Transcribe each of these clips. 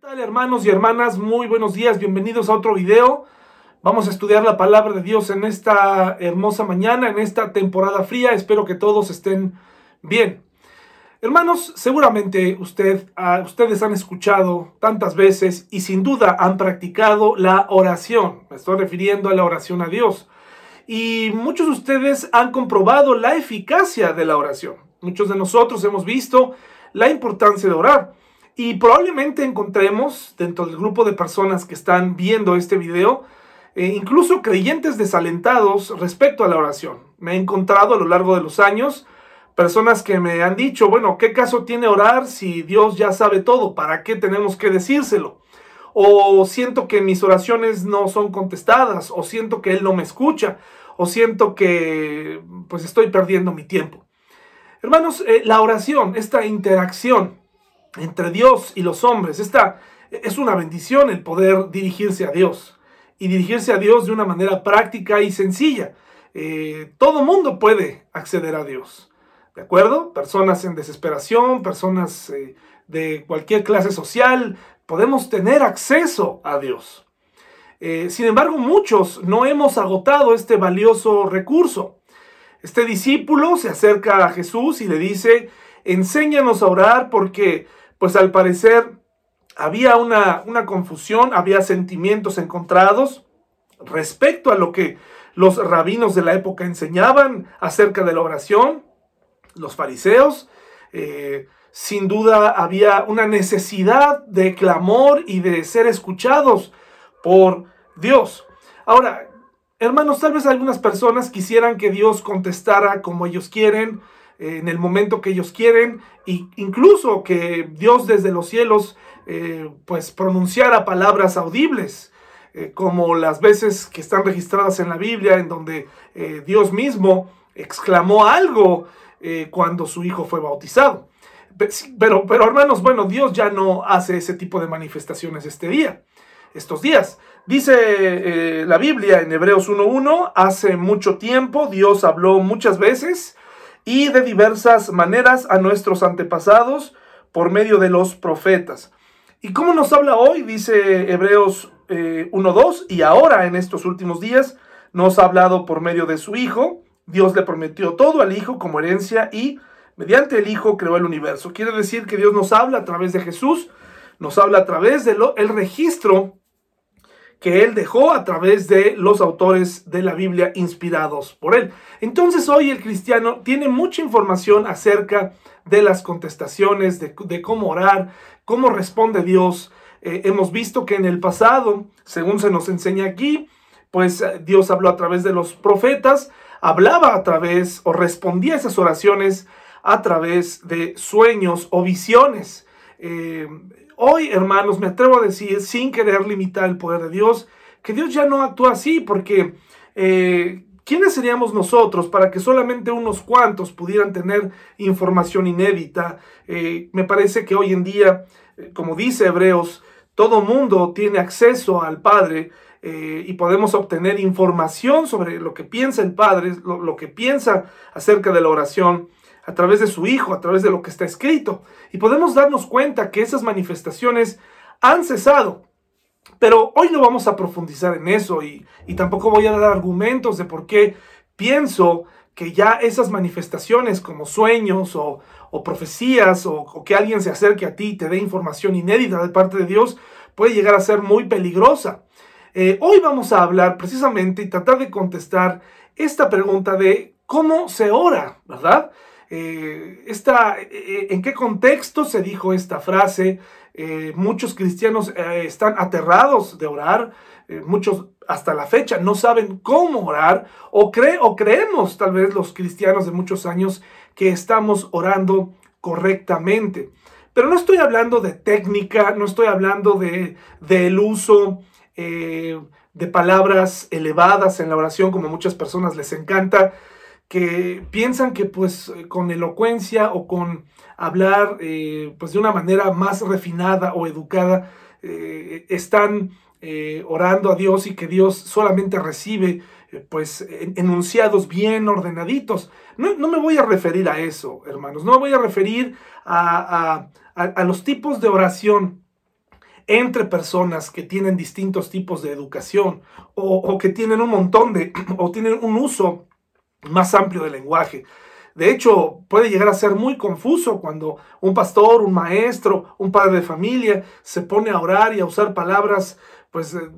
¿Qué hermanos y hermanas? Muy buenos días, bienvenidos a otro video. Vamos a estudiar la palabra de Dios en esta hermosa mañana, en esta temporada fría. Espero que todos estén bien. Hermanos, seguramente usted, ustedes han escuchado tantas veces y sin duda han practicado la oración. Me estoy refiriendo a la oración a Dios. Y muchos de ustedes han comprobado la eficacia de la oración. Muchos de nosotros hemos visto la importancia de orar. Y probablemente encontremos dentro del grupo de personas que están viendo este video, eh, incluso creyentes desalentados respecto a la oración. Me he encontrado a lo largo de los años personas que me han dicho, bueno, ¿qué caso tiene orar si Dios ya sabe todo? ¿Para qué tenemos que decírselo? O siento que mis oraciones no son contestadas, o siento que Él no me escucha, o siento que pues estoy perdiendo mi tiempo. Hermanos, eh, la oración, esta interacción, entre Dios y los hombres. Esta es una bendición el poder dirigirse a Dios y dirigirse a Dios de una manera práctica y sencilla. Eh, todo mundo puede acceder a Dios, ¿de acuerdo? Personas en desesperación, personas eh, de cualquier clase social, podemos tener acceso a Dios. Eh, sin embargo, muchos no hemos agotado este valioso recurso. Este discípulo se acerca a Jesús y le dice, enséñanos a orar porque pues al parecer había una, confusión, había sentimientos encontrados respecto a lo que los rabinos de la época enseñaban acerca de la oración, los fariseos. Eh, sin duda había una necesidad de clamor y de ser escuchados por Dios. Ahora, hermanos, tal vez algunas personas quisieran que Dios contestara como ellos quieren, en el momento que ellos quieren, e incluso que Dios desde los cielos eh, pues pronunciara palabras audibles, eh, como las veces que están registradas en la Biblia, en donde eh, Dios mismo exclamó algo cuando su hijo fue bautizado. Pero, pero hermanos, bueno, Dios ya no hace ese tipo de manifestaciones este día, estos días. Dice la Biblia en Hebreos 1.1, hace mucho tiempo Dios habló muchas veces y de diversas maneras a nuestros antepasados por medio de los profetas. ¿Y cómo nos habla hoy? Dice Hebreos 1.2, eh, y ahora en estos últimos días nos ha hablado por medio de su Hijo. Dios le prometió todo al Hijo como herencia y mediante el Hijo creó el universo. Quiere decir que Dios nos habla a través de Jesús, nos habla a través del el registro que él dejó a través de los autores de la Biblia inspirados por él. Entonces hoy el cristiano tiene mucha información acerca de las contestaciones, de, cómo orar, cómo responde Dios. Eh, hemos visto que en el pasado, según se nos enseña aquí, pues eh, Dios habló a través de los profetas, hablaba a través o respondía a esas oraciones a través de sueños o visiones. Eh, Hoy, hermanos, me atrevo a decir, sin querer limitar el poder de Dios, que Dios ya no actúa así, porque eh, ¿quiénes seríamos nosotros para que solamente unos cuantos pudieran tener información inédita? Eh, me parece que hoy en día, eh, como dice Hebreos, todo mundo tiene acceso al Padre y podemos obtener información sobre lo que piensa el Padre, lo que piensa acerca de la oración a través de su Hijo, a través de lo que está escrito. Y podemos darnos cuenta que esas manifestaciones han cesado. Pero hoy no vamos a profundizar en eso y, tampoco voy a dar argumentos de por qué pienso que ya esas manifestaciones como sueños o, profecías o, que alguien se acerque a ti y te dé información inédita de parte de Dios puede llegar a ser muy peligrosa. Eh, hoy vamos a hablar precisamente y tratar de contestar esta pregunta de cómo se ora, ¿verdad? Eh, eh, en qué contexto se dijo esta frase. Eh, muchos cristianos están aterrados de orar, muchos hasta la fecha no saben cómo orar o, o creemos tal vez los cristianos de muchos años que estamos orando correctamente. Pero no estoy hablando de técnica, no estoy hablando de, del uso de palabras elevadas en la oración como muchas personas les encanta que piensan que pues eh, con elocuencia o con hablar eh, pues de una manera más refinada o educada eh, están orando a Dios y que Dios solamente recibe pues enunciados bien ordenaditos. No, me voy a referir a eso, hermanos, no me voy a referir a, a los tipos de oración entre personas que tienen distintos tipos de educación o, o que tienen un montón de, o tienen un uso más amplio del lenguaje. De hecho, puede llegar a ser muy confuso cuando un pastor, un maestro, un padre de familia se pone a orar y a usar palabras pues eh,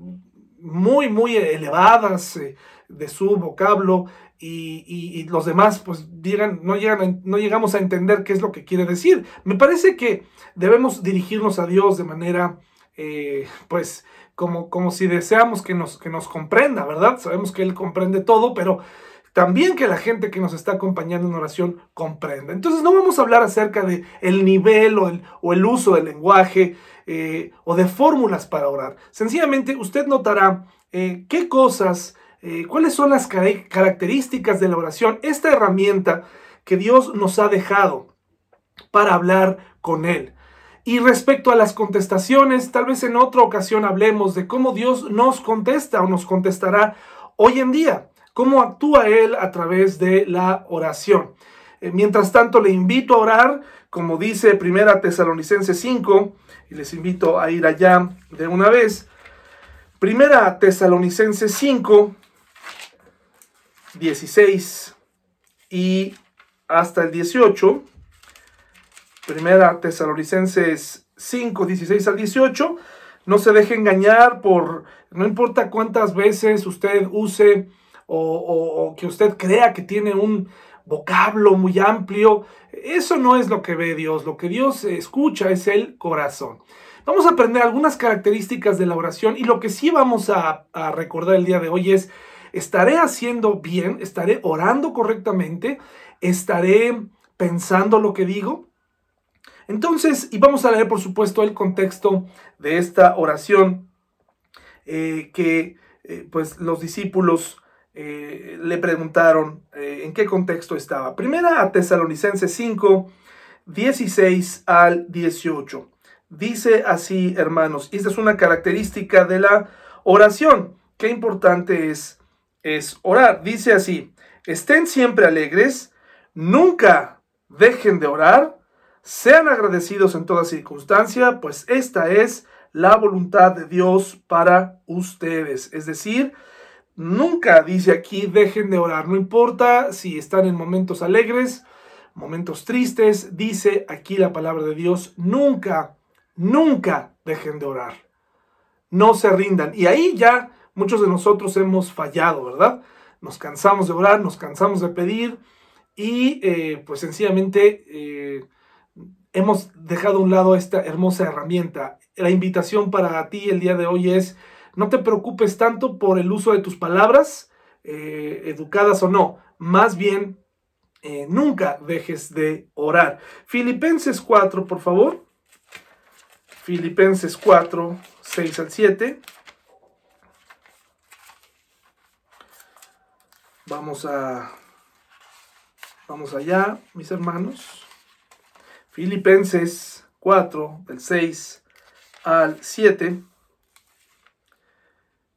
muy, muy elevadas eh, de su vocablo y, los demás pues llegan, no, llegan no llegamos a entender qué es lo que quiere decir. Me parece que debemos dirigirnos a Dios de manera eh, pues como, como si deseamos que nos, que nos comprenda, ¿verdad? Sabemos que Él comprende todo, pero también que la gente que nos está acompañando en oración comprenda. Entonces no vamos a hablar acerca de el nivel o el, o el uso del lenguaje eh, o de fórmulas para orar. Sencillamente usted notará eh, qué cosas, eh, cuáles son las características de la oración, esta herramienta que Dios nos ha dejado para hablar con Él. Y respecto a las contestaciones, tal vez en otra ocasión hablemos de cómo Dios nos contesta o nos contestará hoy en día cómo actúa Él a través de la oración. Eh, mientras tanto, le invito a orar, como dice Primera Tesalonicenses 5, y les invito a ir allá de una vez. Primera Tesalonicenses 5, 16 y hasta el 18. Primera Tesalonicenses 5, 16 al 18. No se deje engañar por, no importa cuántas veces usted use o, que usted crea que tiene un vocablo muy amplio. Eso no es lo que ve Dios. Lo que Dios escucha es el corazón. Vamos a aprender algunas características de la oración y lo que sí vamos a, recordar el día de hoy es, estaré haciendo bien, estaré orando correctamente, estaré pensando lo que digo. Entonces, y vamos a leer por supuesto el contexto de esta oración eh, que eh, pues los discípulos eh, le preguntaron eh, en qué contexto estaba. Primera a Tesalonicenses 5, 16 al 18. Dice así, hermanos, y esta es una característica de la oración. Qué importante es, es orar. Dice así, estén siempre alegres, nunca dejen de orar, sean agradecidos en toda circunstancia, pues esta es la voluntad de Dios para ustedes. Es decir, Nunca dice aquí dejen de orar, no importa si están en momentos alegres, momentos tristes, dice aquí la palabra de Dios, nunca, nunca dejen de orar. No se rindan. Y ahí ya muchos de nosotros hemos fallado, ¿verdad? Nos cansamos de orar, nos cansamos de pedir y eh, pues sencillamente eh, hemos dejado a un lado esta hermosa herramienta. La invitación para ti el día de hoy es no te preocupes tanto por el uso de tus palabras, eh, educadas o no. Más bien, eh, nunca dejes de orar. Filipenses 4, por favor. Filipenses 4, 6 al 7. Vamos a... Vamos allá, mis hermanos. Filipenses 4, del 6 al 7.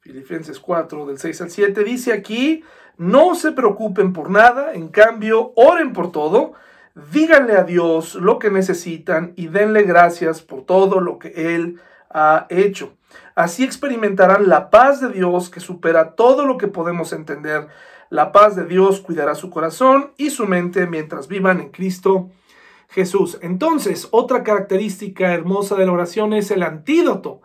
Filipenses 4, del 6 al 7, dice aquí, no se preocupen por nada, en cambio, oren por todo, díganle a Dios lo que necesitan y denle gracias por todo lo que Él ha hecho. Así experimentarán la paz de Dios que supera todo lo que podemos entender. La paz de Dios cuidará su corazón y su mente mientras vivan en Cristo Jesús. Entonces, otra característica hermosa de la oración es el antídoto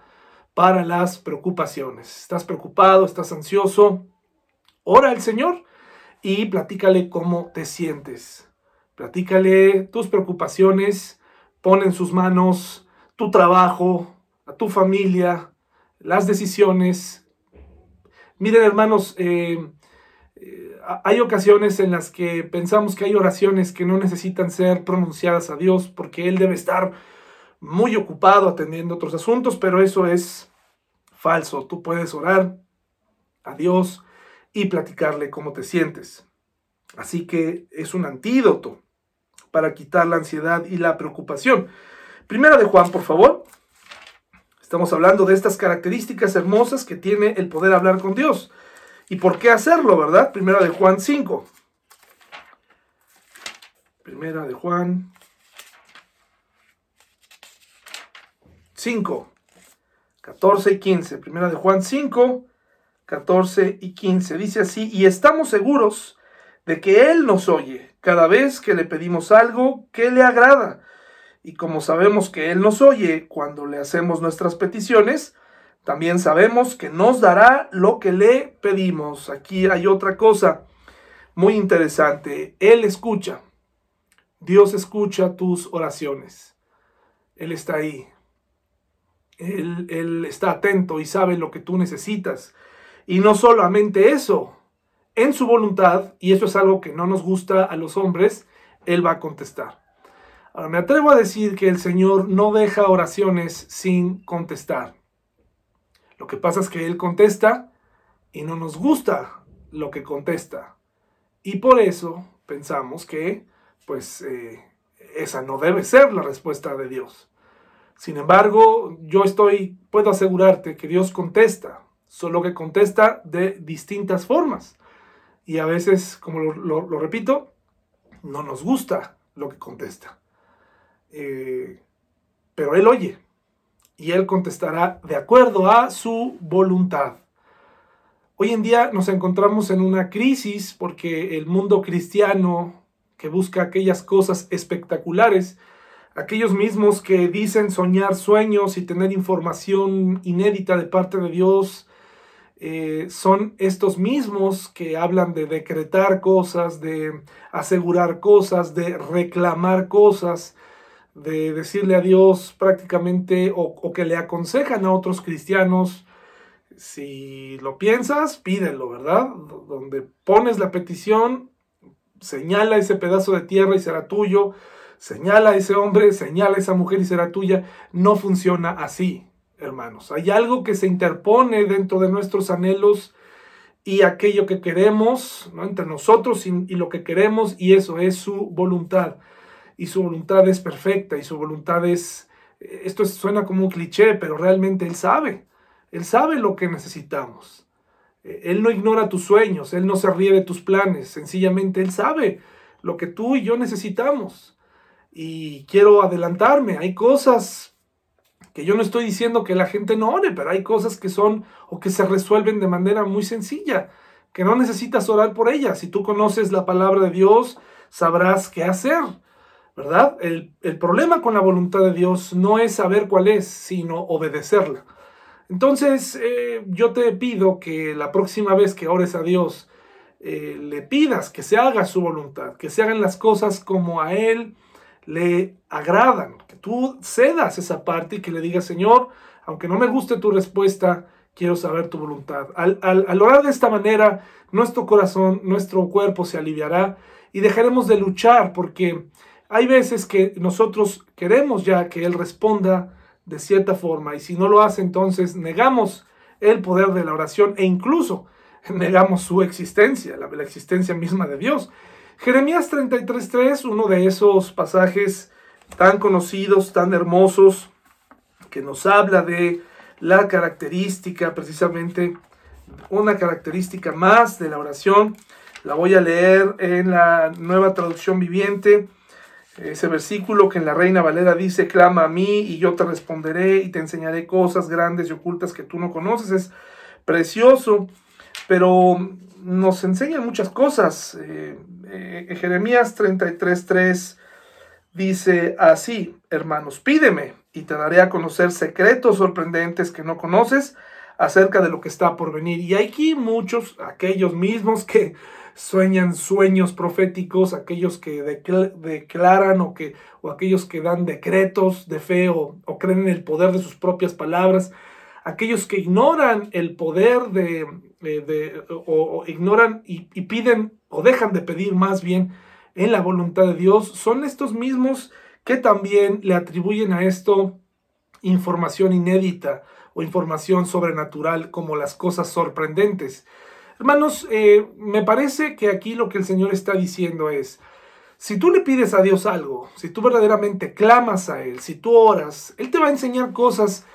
para las preocupaciones. Estás preocupado, estás ansioso, ora al Señor y platícale cómo te sientes. Platícale tus preocupaciones, pon en sus manos tu trabajo, a tu familia, las decisiones. Miren hermanos, eh, eh, hay ocasiones en las que pensamos que hay oraciones que no necesitan ser pronunciadas a Dios porque Él debe estar muy ocupado atendiendo otros asuntos, pero eso es falso. Tú puedes orar a Dios y platicarle cómo te sientes. Así que es un antídoto para quitar la ansiedad y la preocupación. Primera de Juan, por favor. Estamos hablando de estas características hermosas que tiene el poder hablar con Dios. ¿Y por qué hacerlo, verdad? Primera de Juan 5. Primera de Juan 5. 14 y 15. Primera de Juan 5, 14 y 15. Dice así, y estamos seguros de que Él nos oye cada vez que le pedimos algo que le agrada. Y como sabemos que Él nos oye cuando le hacemos nuestras peticiones, también sabemos que nos dará lo que le pedimos. Aquí hay otra cosa muy interesante. Él escucha. Dios escucha tus oraciones. Él está ahí. Él, está atento y sabe lo que tú necesitas. Y no solamente eso, en su voluntad, y eso es algo que no nos gusta a los hombres, Él va a contestar. Ahora, me atrevo a decir que el Señor no deja oraciones sin contestar. Lo que pasa es que Él contesta y no nos gusta lo que contesta. Y por eso pensamos que, pues, eh, esa no debe ser la respuesta de Dios. Sin embargo, yo estoy, puedo asegurarte que Dios contesta, solo que contesta de distintas formas. Y a veces, como lo, repito, no nos gusta lo que contesta. Eh, pero Él oye y Él contestará de acuerdo a su voluntad. Hoy en día nos encontramos en una crisis porque el mundo cristiano que busca aquellas cosas espectaculares, aquellos mismos que dicen soñar sueños y tener información inédita de parte de Dios, eh, son estos mismos que hablan de decretar cosas, de asegurar cosas, de reclamar cosas, de decirle a Dios prácticamente o, que le aconsejan a otros cristianos, si lo piensas, pídelo, ¿verdad? Donde pones la petición, señala ese pedazo de tierra y será tuyo, señala a ese hombre, señala a esa mujer y será tuya. No funciona así, hermanos. Hay algo que se interpone dentro de nuestros anhelos y aquello que queremos, ¿no? entre nosotros y lo que queremos, y eso es su voluntad y su voluntad es perfecta y su voluntad es, esto suena como un cliché, pero realmente Él sabe, Él sabe lo que necesitamos. Eh, él no ignora tus sueños, Él no se ríe de tus planes, sencillamente Él sabe lo que tú y yo necesitamos. Y quiero adelantarme, hay cosas que yo no estoy diciendo que la gente no ore, pero hay cosas que son o que se resuelven de manera muy sencilla, que no necesitas orar por ellas. Si tú conoces la palabra de Dios, sabrás qué hacer. ¿verdad? El, problema con la voluntad de Dios no es saber cuál es, sino obedecerla. Entonces, eh, yo te pido que la próxima vez que ores a Dios, eh, le pidas que se haga su voluntad, que se hagan las cosas como a Él le agradan, que tú cedas esa parte y que le digas, Señor, aunque no me guste tu respuesta, quiero saber tu voluntad. Al, al orar de esta manera, nuestro corazón, nuestro cuerpo se aliviará y dejaremos de luchar porque hay veces que nosotros queremos ya que Él responda de cierta forma y si no lo hace entonces negamos el poder de la oración e incluso negamos su existencia, la, la existencia misma de Dios. Jeremías 33.3, uno de esos pasajes tan conocidos, tan hermosos, que nos habla de la característica, precisamente una característica más de la oración. La voy a leer en la nueva traducción viviente. Ese versículo que en la Reina Valera dice, clama a mí y yo te responderé y te enseñaré cosas grandes y ocultas que tú no conoces, es precioso, pero nos enseña muchas cosas. Eh, eh, Jeremías 33.3 dice así, hermanos, pídeme y te daré a conocer secretos sorprendentes que no conoces acerca de lo que está por venir. Y aquí muchos, aquellos mismos que sueñan sueños proféticos, aquellos que declaran o, que, o aquellos que dan decretos de fe o, creen en el poder de sus propias palabras, aquellos que ignoran el poder de, eh, o, ignoran y, piden o dejan de pedir más bien en la voluntad de Dios, son estos mismos que también le atribuyen a esto información inédita o información sobrenatural como las cosas sorprendentes. Hermanos, eh, me parece que aquí lo que el Señor está diciendo es, si tú le pides a Dios algo, si tú verdaderamente clamas a Él, si tú oras, Él te va a enseñar cosas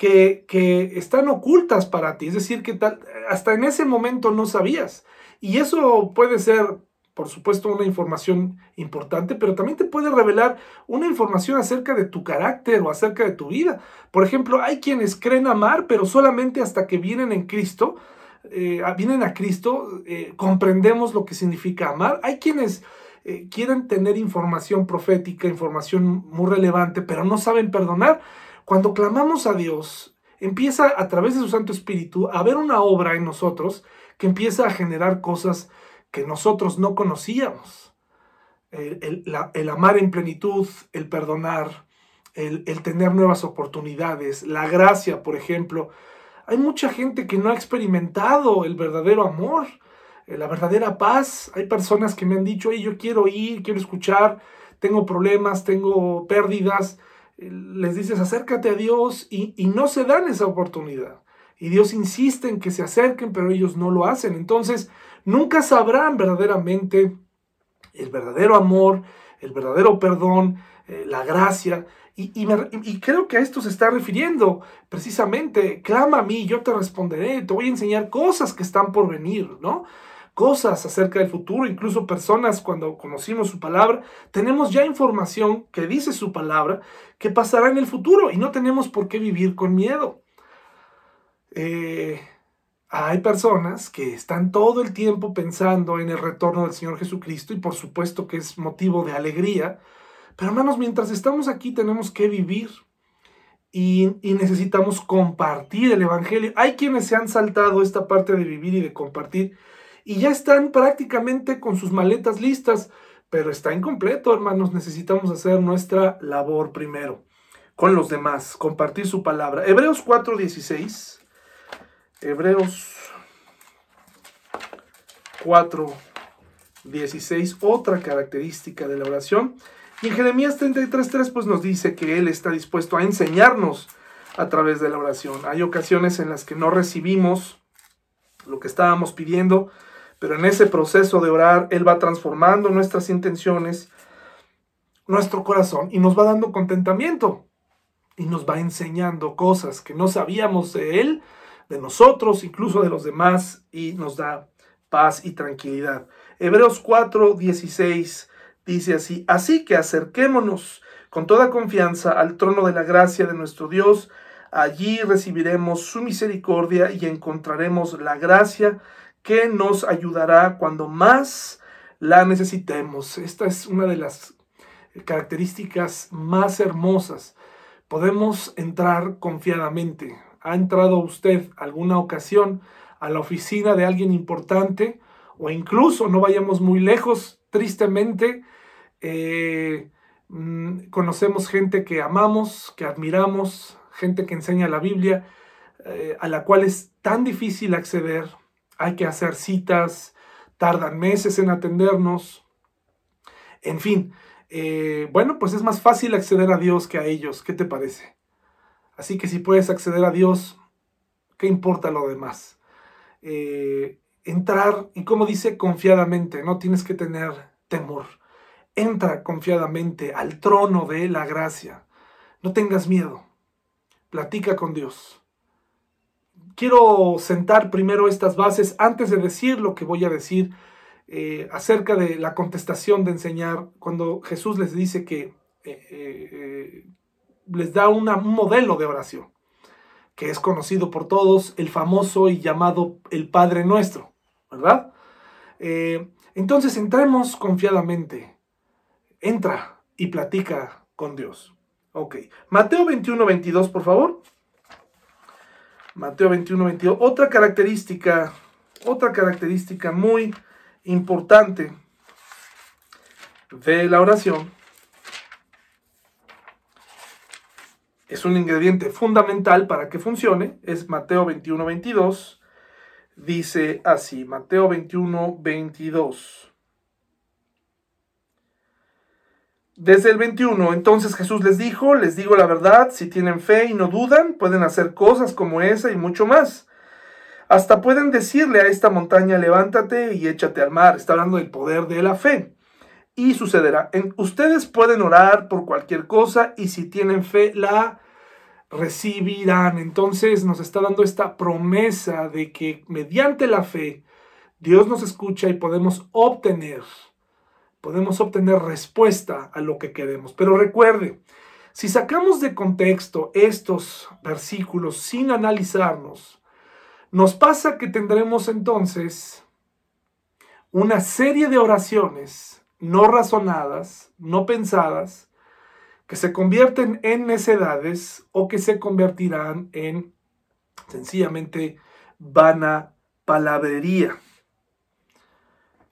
que, están ocultas para ti, es decir, que tal, hasta en ese momento no sabías. Y eso puede ser por supuesto, una información importante, pero también te puede revelar una información acerca de tu carácter o acerca de tu vida. Por ejemplo, hay quienes creen amar, pero solamente hasta que vienen en Cristo, eh, vienen a Cristo, eh, comprendemos lo que significa amar. Hay quienes eh, quieren tener información profética, información muy relevante, pero no saben perdonar. Cuando clamamos a Dios, empieza a través de su Santo Espíritu a ver una obra en nosotros que empieza a generar cosas que nosotros no conocíamos. El, amar en plenitud, el perdonar, el, el, tener nuevas oportunidades, la gracia, por ejemplo. Hay mucha gente que no ha experimentado el verdadero amor, eh, la verdadera paz. Hay personas que me han dicho, yo quiero ir, quiero escuchar, tengo problemas, tengo pérdidas. Les dices, acércate a Dios y, y no se dan esa oportunidad. Y Dios insiste en que se acerquen, pero ellos no lo hacen. Entonces, nunca sabrán verdaderamente el verdadero amor, el verdadero perdón, eh, la gracia. Y, y, creo que a esto se está refiriendo precisamente. Clama a mí, yo te responderé, te voy a enseñar cosas que están por venir, ¿no? Cosas acerca del futuro, incluso personas cuando conocimos su palabra, tenemos ya información que dice su palabra que pasará en el futuro y no tenemos por qué vivir con miedo. Eh, hay personas que están todo el tiempo pensando en el retorno del Señor Jesucristo y por supuesto que es motivo de alegría, pero hermanos, mientras estamos aquí tenemos que vivir y, y, necesitamos compartir el Evangelio. Hay quienes se han saltado esta parte de vivir y de compartir y ya están prácticamente con sus maletas listas, pero está incompleto, hermanos. Necesitamos hacer nuestra labor primero con los demás, compartir su palabra. Hebreos 4:16 Hebreos 4, 16, otra característica de la oración. Y en Jeremías 33, 3, pues nos dice que Él está dispuesto a enseñarnos a través de la oración. Hay ocasiones en las que no recibimos lo que estábamos pidiendo, pero en ese proceso de orar, Él va transformando nuestras intenciones, nuestro corazón, y nos va dando contentamiento, y nos va enseñando cosas que no sabíamos de Él, de nosotros, incluso de los demás, y nos da paz y tranquilidad. Hebreos 4, 16 dice así, así que acerquémonos con toda confianza al trono de la gracia de nuestro Dios, allí recibiremos su misericordia y encontraremos la gracia que nos ayudará cuando más la necesitemos. Esta es una de las características más hermosas. Podemos entrar confiadamente ¿Ha entrado usted alguna ocasión a la oficina de alguien importante? O incluso, no vayamos muy lejos, tristemente, eh, mm, conocemos gente que amamos, que admiramos, gente que enseña la Biblia, eh, a la cual es tan difícil acceder. Hay que hacer citas, tardan meses en atendernos. En fin, eh, bueno, pues es más fácil acceder a Dios que a ellos. ¿Qué te parece? Así que si puedes acceder a Dios, ¿qué importa lo demás? Eh, entrar, y como dice, confiadamente, no tienes que tener temor. Entra confiadamente al trono de la gracia. No tengas miedo. Platica con Dios. Quiero sentar primero estas bases antes de decir lo que voy a decir eh, acerca de la contestación de enseñar, cuando Jesús les dice que eh, les da un modelo de oración, que es conocido por todos, el famoso y llamado el Padre Nuestro, ¿verdad? Eh, entonces entremos confiadamente, entra y platica con Dios. Ok, Mateo 21, 22, por favor. Mateo 21, 22. Otra característica, otra característica muy importante de la oración es un ingrediente fundamental para que funcione, es Mateo 21, 22. Dice así, Mateo 21, 22. Desde el 21, entonces Jesús les dijo, les digo la verdad, si tienen fe y no dudan, pueden hacer cosas como esa y mucho más. Hasta pueden decirle a esta montaña, levántate y échate al mar. Está hablando del poder de la fe. Y sucederá. ustedes pueden orar por cualquier cosa y si tienen fe, la recibirán. Entonces nos está dando esta promesa de que mediante la fe Dios nos escucha y podemos obtener podemos obtener respuesta a lo que queremos. Pero recuerde, si sacamos de contexto estos versículos sin analizarnos, nos pasa que tendremos entonces una serie de oraciones no razonadas, no pensadas, que se convierten en necedades o que se convertirán en sencillamente vana palabrería.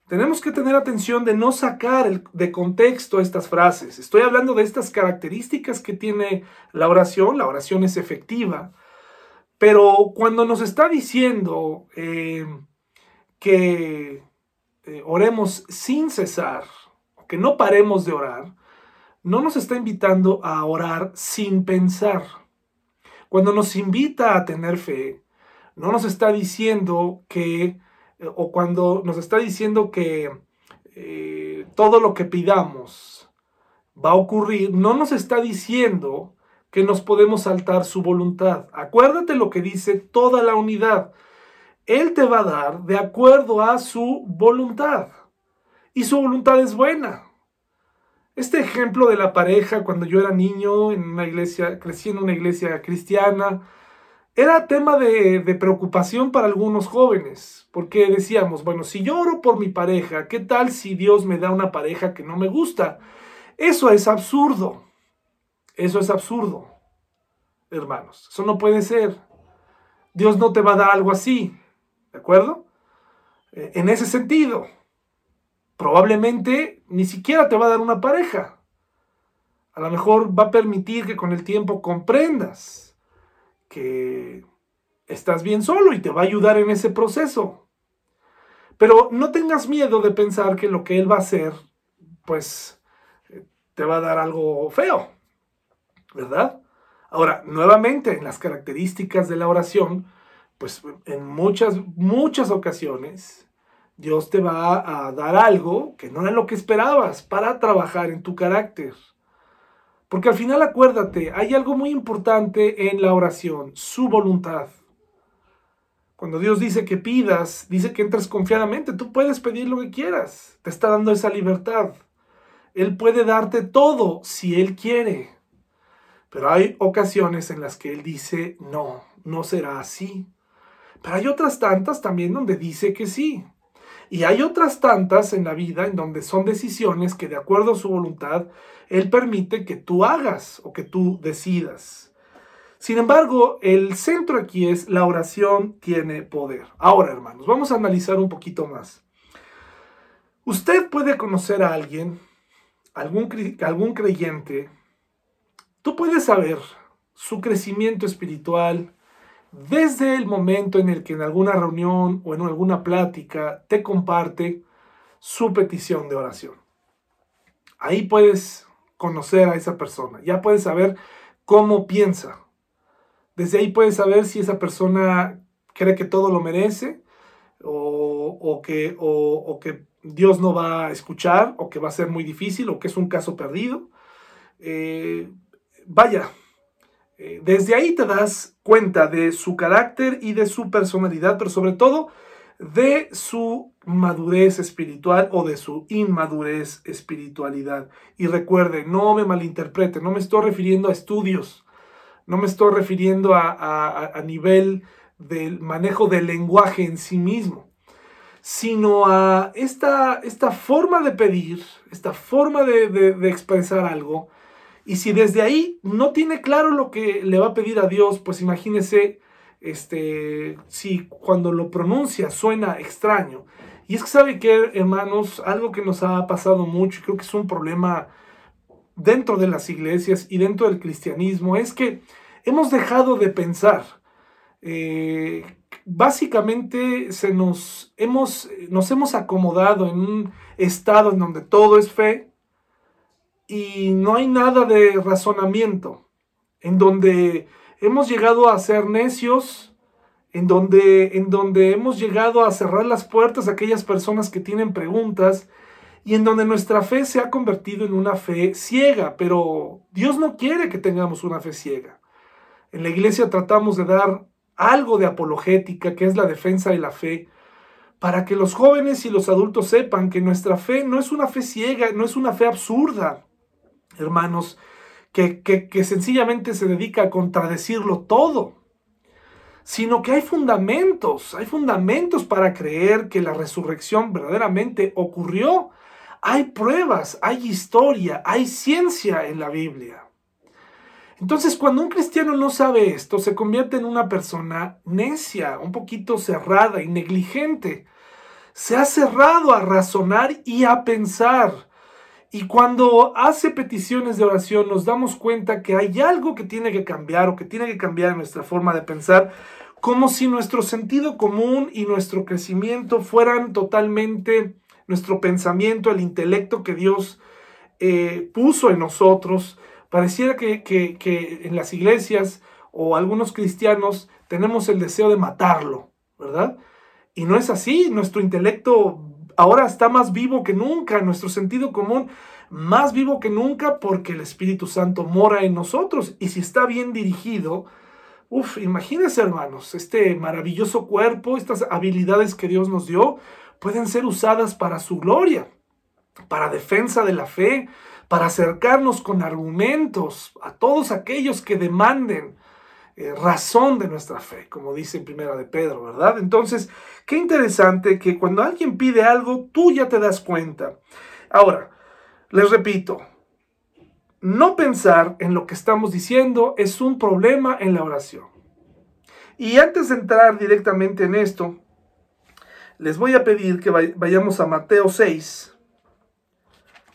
Tenemos que tener atención de no sacar de contexto estas frases. Estoy hablando de estas características que tiene la oración. La oración es efectiva. Pero cuando nos está diciendo eh, que eh, oremos sin cesar, que no paremos de orar, no nos está invitando a orar sin pensar. Cuando nos invita a tener fe, no nos está diciendo que o cuando nos está diciendo que eh, todo lo que pidamos va a ocurrir, no nos está diciendo que nos podemos saltar su voluntad. Acuérdate lo que dice toda la unidad. Él te va a dar de acuerdo a su voluntad. Y su voluntad es buena. Este ejemplo de la pareja cuando yo era niño en una iglesia, crecí en una iglesia cristiana, era tema de, preocupación para algunos jóvenes, porque decíamos, bueno, si yo oro por mi pareja, ¿qué tal si Dios me da una pareja que no me gusta? Eso es absurdo. Eso es absurdo, hermanos. Eso no puede ser. Dios no te va a dar algo así, ¿de acuerdo? Eh, en ese sentido, probablemente ni siquiera te va a dar una pareja. A lo mejor va a permitir que con el tiempo comprendas que estás bien solo y te va a ayudar en ese proceso. Pero no tengas miedo de pensar que lo que él va a hacer, pues, te va a dar algo feo, ¿verdad? Ahora, nuevamente, en las características de la oración, pues en muchas, muchas ocasiones, Dios te va a dar algo que no era lo que esperabas para trabajar en tu carácter. Porque al final acuérdate, hay algo muy importante en la oración, su voluntad. Cuando Dios dice que pidas, dice que entres confiadamente, tú puedes pedir lo que quieras, te está dando esa libertad. Él puede darte todo si Él quiere. Pero hay ocasiones en las que Él dice, no, no será así. Pero hay otras tantas también donde dice que sí. Y hay otras tantas en la vida en donde son decisiones que de acuerdo a su voluntad, Él permite que tú hagas o que tú decidas. Sin embargo, el centro aquí es la oración tiene poder. Ahora, hermanos, vamos a analizar un poquito más. Usted puede conocer a alguien, algún, algún creyente, tú puedes saber su crecimiento espiritual, desde el momento en el que en alguna reunión o en alguna plática te comparte su petición de oración. Ahí puedes conocer a esa persona, ya puedes saber cómo piensa. Desde ahí puedes saber si esa persona cree que todo lo merece o, que, Dios no va a escuchar o que va a ser muy difícil o que es un caso perdido. Eh, vaya, desde ahí te das cuenta de su carácter y de su personalidad, pero sobre todo de su madurez espiritual o de su inmadurez espiritualidad. Y recuerde, no me malinterprete, no me estoy refiriendo a estudios, no me estoy refiriendo a, nivel del manejo del lenguaje en sí mismo, sino a esta, esta forma de pedir, esta forma de expresar algo y si desde ahí no tiene claro lo que le va a pedir a Dios, pues imagínese este, si cuando lo pronuncia suena extraño. Y es que sabe que, hermanos, algo que nos ha pasado mucho, creo que es un problema dentro de las iglesias y dentro del cristianismo, es que hemos dejado de pensar. Eh, básicamente se nos hemos, nos hemos acomodado en un estado en donde todo es fe, y no hay nada de razonamiento, en donde hemos llegado a ser necios, en donde, en donde hemos llegado a cerrar las puertas a aquellas personas que tienen preguntas y en donde nuestra fe se ha convertido en una fe ciega, pero Dios no quiere que tengamos una fe ciega. En la iglesia tratamos de dar algo de apologética, que es la defensa de la fe, para que los jóvenes y los adultos sepan que nuestra fe no es una fe ciega, no es una fe absurda, hermanos, que, sencillamente se dedica a contradecirlo todo, sino que hay fundamentos, hay fundamentos para creer que la resurrección verdaderamente ocurrió. Hay pruebas, hay historia, hay ciencia en la Biblia. Entonces, cuando un cristiano no sabe esto, se convierte en una persona necia, un poquito cerrada y negligente. Se ha cerrado a razonar y a pensar. Y cuando hace peticiones de oración nos damos cuenta que hay algo que tiene que cambiar o que tiene que cambiar nuestra forma de pensar, como si nuestro sentido común y nuestro crecimiento fueran totalmente nuestro pensamiento, el intelecto que Dios eh, puso en nosotros, Pareciera que, en las iglesias o algunos cristianos tenemos el deseo de matarlo, ¿verdad? Y no es así, nuestro intelecto ahora está más vivo que nunca, nuestro sentido común más vivo que nunca porque el Espíritu Santo mora en nosotros. Y si está bien dirigido, uff, imagínense hermanos, este maravilloso cuerpo, estas habilidades que Dios nos dio, pueden ser usadas para su gloria, para defensa de la fe, para acercarnos con argumentos a todos aquellos que demanden eh, razón de nuestra fe, como dice en Primera de Pedro, ¿verdad? Entonces, qué interesante que cuando alguien pide algo, tú ya te das cuenta. Ahora, les repito, no pensar en lo que estamos diciendo es un problema en la oración. Y antes de entrar directamente en esto, les voy a pedir que vayamos a Mateo 6,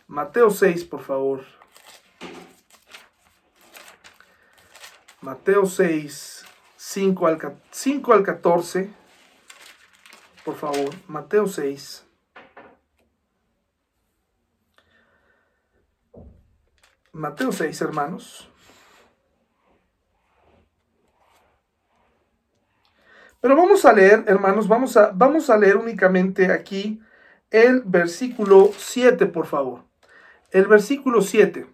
Mateo 6, por favor. Mateo 6, 5 al, 5 al 14. Por favor, Mateo 6. Mateo 6, hermanos. Pero vamos a leer, hermanos, vamos a, vamos a leer únicamente aquí el versículo 7, por favor el versículo 7.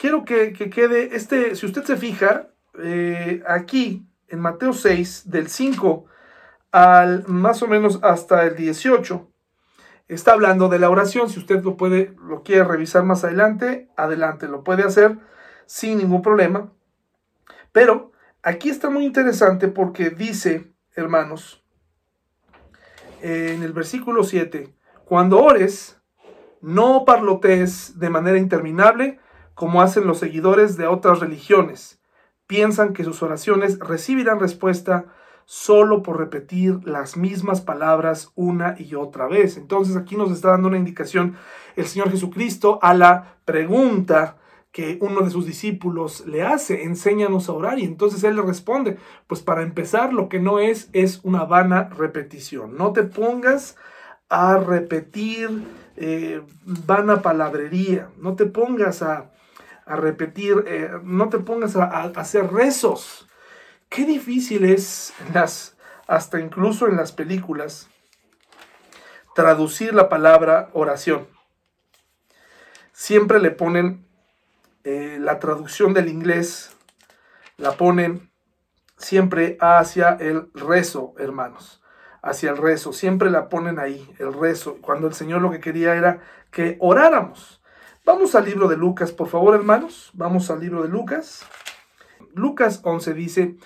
Quiero que, quede este, si usted se fija, eh, aquí en Mateo 6, del 5 al más o menos hasta el 18, está hablando de la oración. Si usted lo puede, lo quiere revisar más adelante, adelante, lo puede hacer sin ningún problema. Pero aquí está muy interesante porque dice, hermanos, en el versículo 7, cuando ores, no parlotees de manera interminable como hacen los seguidores de otras religiones. Piensan que sus oraciones recibirán respuesta solo por repetir las mismas palabras una y otra vez. Entonces aquí nos está dando una indicación el Señor Jesucristo a la pregunta que uno de sus discípulos le hace, enséñanos a orar y entonces él le responde, pues para empezar lo que no es es una vana repetición. No te pongas a repetir eh, vana palabrería, no te pongas a, repetir, eh, no te pongas a, hacer rezos. Qué difícil es, las, hasta incluso en las películas, traducir la palabra oración. Siempre le ponen eh, la traducción del inglés, la ponen siempre hacia el rezo, hermanos hacia el rezo. Siempre la ponen ahí, el rezo, cuando el Señor lo que quería era que oráramos. Vamos al libro de Lucas, por favor, hermanos. Vamos al libro de Lucas. Lucas 11 dice,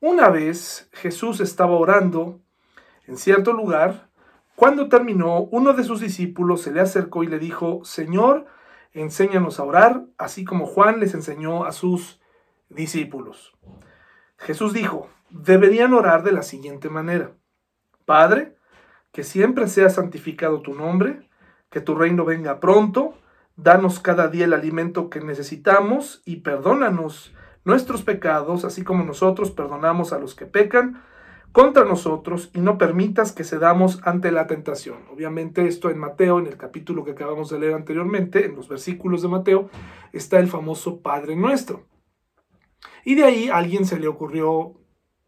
una vez Jesús estaba orando en cierto lugar. Cuando terminó, uno de sus discípulos se le acercó y le dijo, Señor, enséñanos a orar, así como Juan les enseñó a sus discípulos. Jesús dijo, deberían orar de la siguiente manera. Padre, que siempre sea santificado tu nombre, que tu reino venga pronto, danos cada día el alimento que necesitamos y perdónanos nuestros pecados, así como nosotros perdonamos a los que pecan contra nosotros y no permitas que cedamos ante la tentación. Obviamente esto en Mateo, en el capítulo que acabamos de leer anteriormente, en los versículos de Mateo, está el famoso Padre nuestro. Y de ahí a alguien se le ocurrió,